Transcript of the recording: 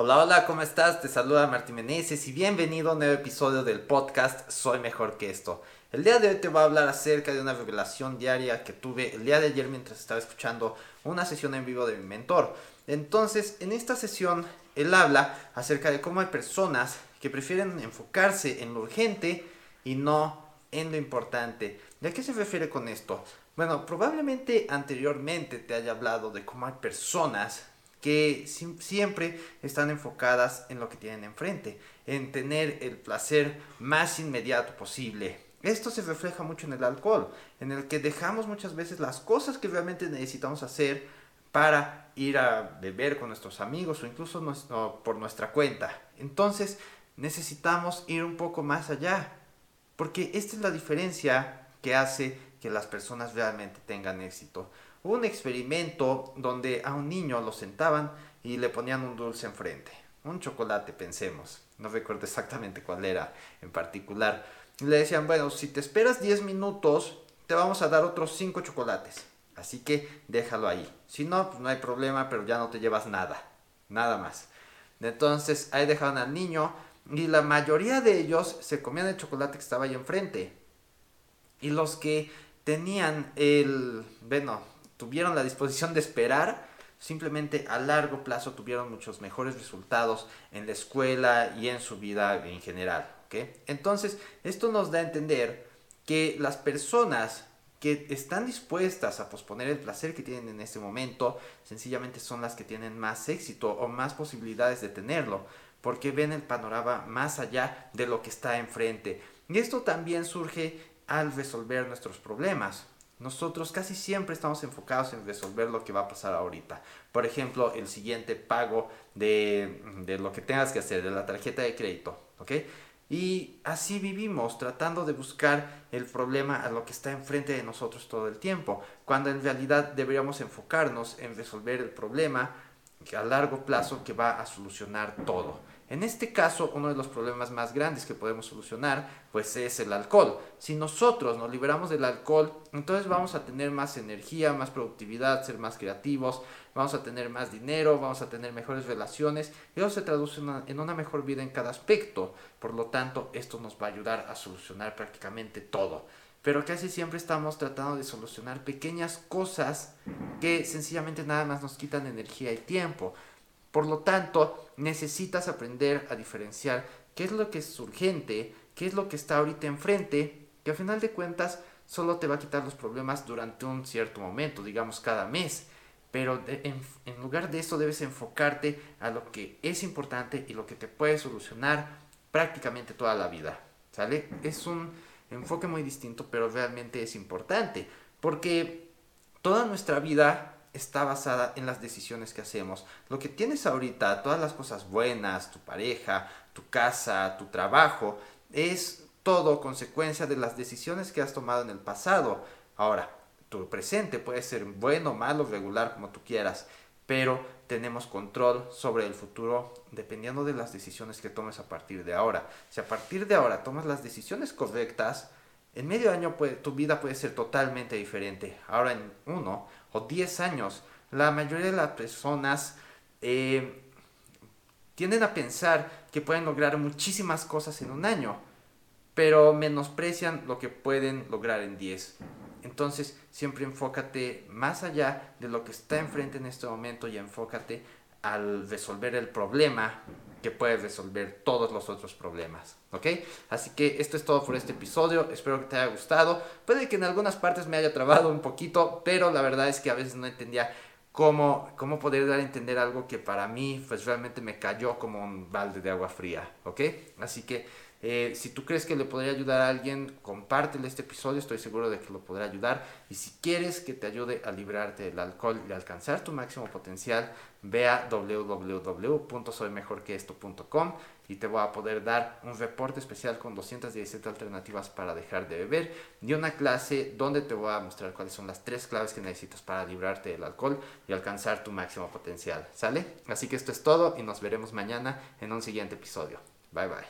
Hola, hola, ¿cómo estás? Te saluda Martín Meneses y bienvenido a un nuevo episodio del podcast Soy Mejor que esto. El día de hoy te voy a hablar acerca de una revelación diaria que tuve el día de ayer mientras estaba escuchando una sesión en vivo de mi mentor. Entonces, en esta sesión, él habla acerca de cómo hay personas que prefieren enfocarse en lo urgente y no en lo importante. ¿De qué se refiere con esto? Bueno, probablemente anteriormente te haya hablado de cómo hay personas que siempre están enfocadas en lo que tienen enfrente, en tener el placer más inmediato posible. Esto se refleja mucho en el alcohol, en el que dejamos muchas veces las cosas que realmente necesitamos hacer para ir a beber con nuestros amigos o incluso por nuestra cuenta. Entonces necesitamos ir un poco más allá, porque esta es la diferencia que hace que las personas realmente tengan éxito. Hubo un experimento donde a un niño lo sentaban y le ponían un dulce enfrente. Un chocolate, pensemos. No recuerdo exactamente cuál era en particular. Y le decían, bueno, si te esperas 10 minutos, te vamos a dar otros 5 chocolates. Así que déjalo ahí. Si no, pues no hay problema, pero ya no te llevas nada. Nada más. Entonces ahí dejaron al niño y la mayoría de ellos se comían el chocolate que estaba ahí enfrente. Y los que tenían el, bueno, tuvieron la disposición de esperar, simplemente a largo plazo tuvieron muchos mejores resultados en la escuela y en su vida en general. Entonces, esto nos da a entender que las personas que están dispuestas a posponer el placer que tienen en este momento, sencillamente son las que tienen más éxito o más posibilidades de tenerlo, porque ven el panorama más allá de lo que está enfrente. Y esto también surge al resolver nuestros problemas. Nosotros casi siempre estamos enfocados en resolver lo que va a pasar ahorita. Por ejemplo, el siguiente pago de, lo que tengas que hacer, de la tarjeta de crédito. ¿Ok? Y así vivimos, tratando de buscar el problema a lo que está enfrente de nosotros todo el tiempo, cuando en realidad deberíamos enfocarnos en resolver el problema a largo plazo que va a solucionar todo. En este caso, uno de los problemas más grandes que podemos solucionar, pues es el alcohol. Si nosotros nos liberamos del alcohol, entonces vamos a tener más energía, más productividad, ser más creativos, vamos a tener más dinero, vamos a tener mejores relaciones eso se traduce en una, mejor vida en cada aspecto. Por lo tanto, esto nos va a ayudar a solucionar prácticamente todo. Pero casi siempre estamos tratando de solucionar pequeñas cosas que sencillamente nada más nos quitan energía y tiempo. Por lo tanto, necesitas aprender a diferenciar qué es lo que es urgente, qué es lo que está ahorita enfrente, que a final de cuentas solo te va a quitar los problemas durante un cierto momento, digamos cada mes. Pero en, en, lugar de eso debes enfocarte a lo que es importante y lo que te puede solucionar prácticamente toda la vida. ¿Sale? Es un enfoque muy distinto, pero realmente es importante. Porque toda nuestra vida está basada en las decisiones que hacemos. Lo que tienes ahorita, todas las cosas buenas, tu pareja, tu casa, tu trabajo, es todo consecuencia de las decisiones que has tomado en el pasado. Ahora, tu presente puede ser bueno, malo, regular, como tú quieras, pero tenemos control sobre el futuro dependiendo de las decisiones que tomes a partir de ahora. Si a partir de ahora tomas las decisiones correctas, en medio año tu vida puede ser totalmente diferente. Ahora en uno o diez años, la mayoría de las personas eh, tienden a pensar que pueden lograr muchísimas cosas en un año, pero menosprecian lo que pueden lograr en 10. Entonces, siempre enfócate más allá de lo que está enfrente en este momento y enfócate al resolver el problema que puede resolver todos los otros problemas. ¿Ok? Así que esto es todo por este episodio. Espero que te haya gustado. Puede que en algunas partes me haya trabado un poquito, pero la verdad es que a veces no entendía cómo, cómo poder dar a entender algo que para mí pues realmente me cayó como un balde de agua fría. ¿Ok? Así que eh, si tú crees que le podría ayudar a alguien, compártele este episodio, estoy seguro de que lo podrá ayudar. Y si quieres que te ayude a librarte del alcohol y alcanzar tu máximo potencial, ve a www.soymejorqueesto.com y te voy a poder dar un reporte especial con 217 alternativas para dejar de beber y una clase donde te voy a mostrar cuáles son las tres claves que necesitas para librarte del alcohol y alcanzar tu máximo potencial. ¿Sale? Así que esto es todo y nos veremos mañana en un siguiente episodio. Bye bye.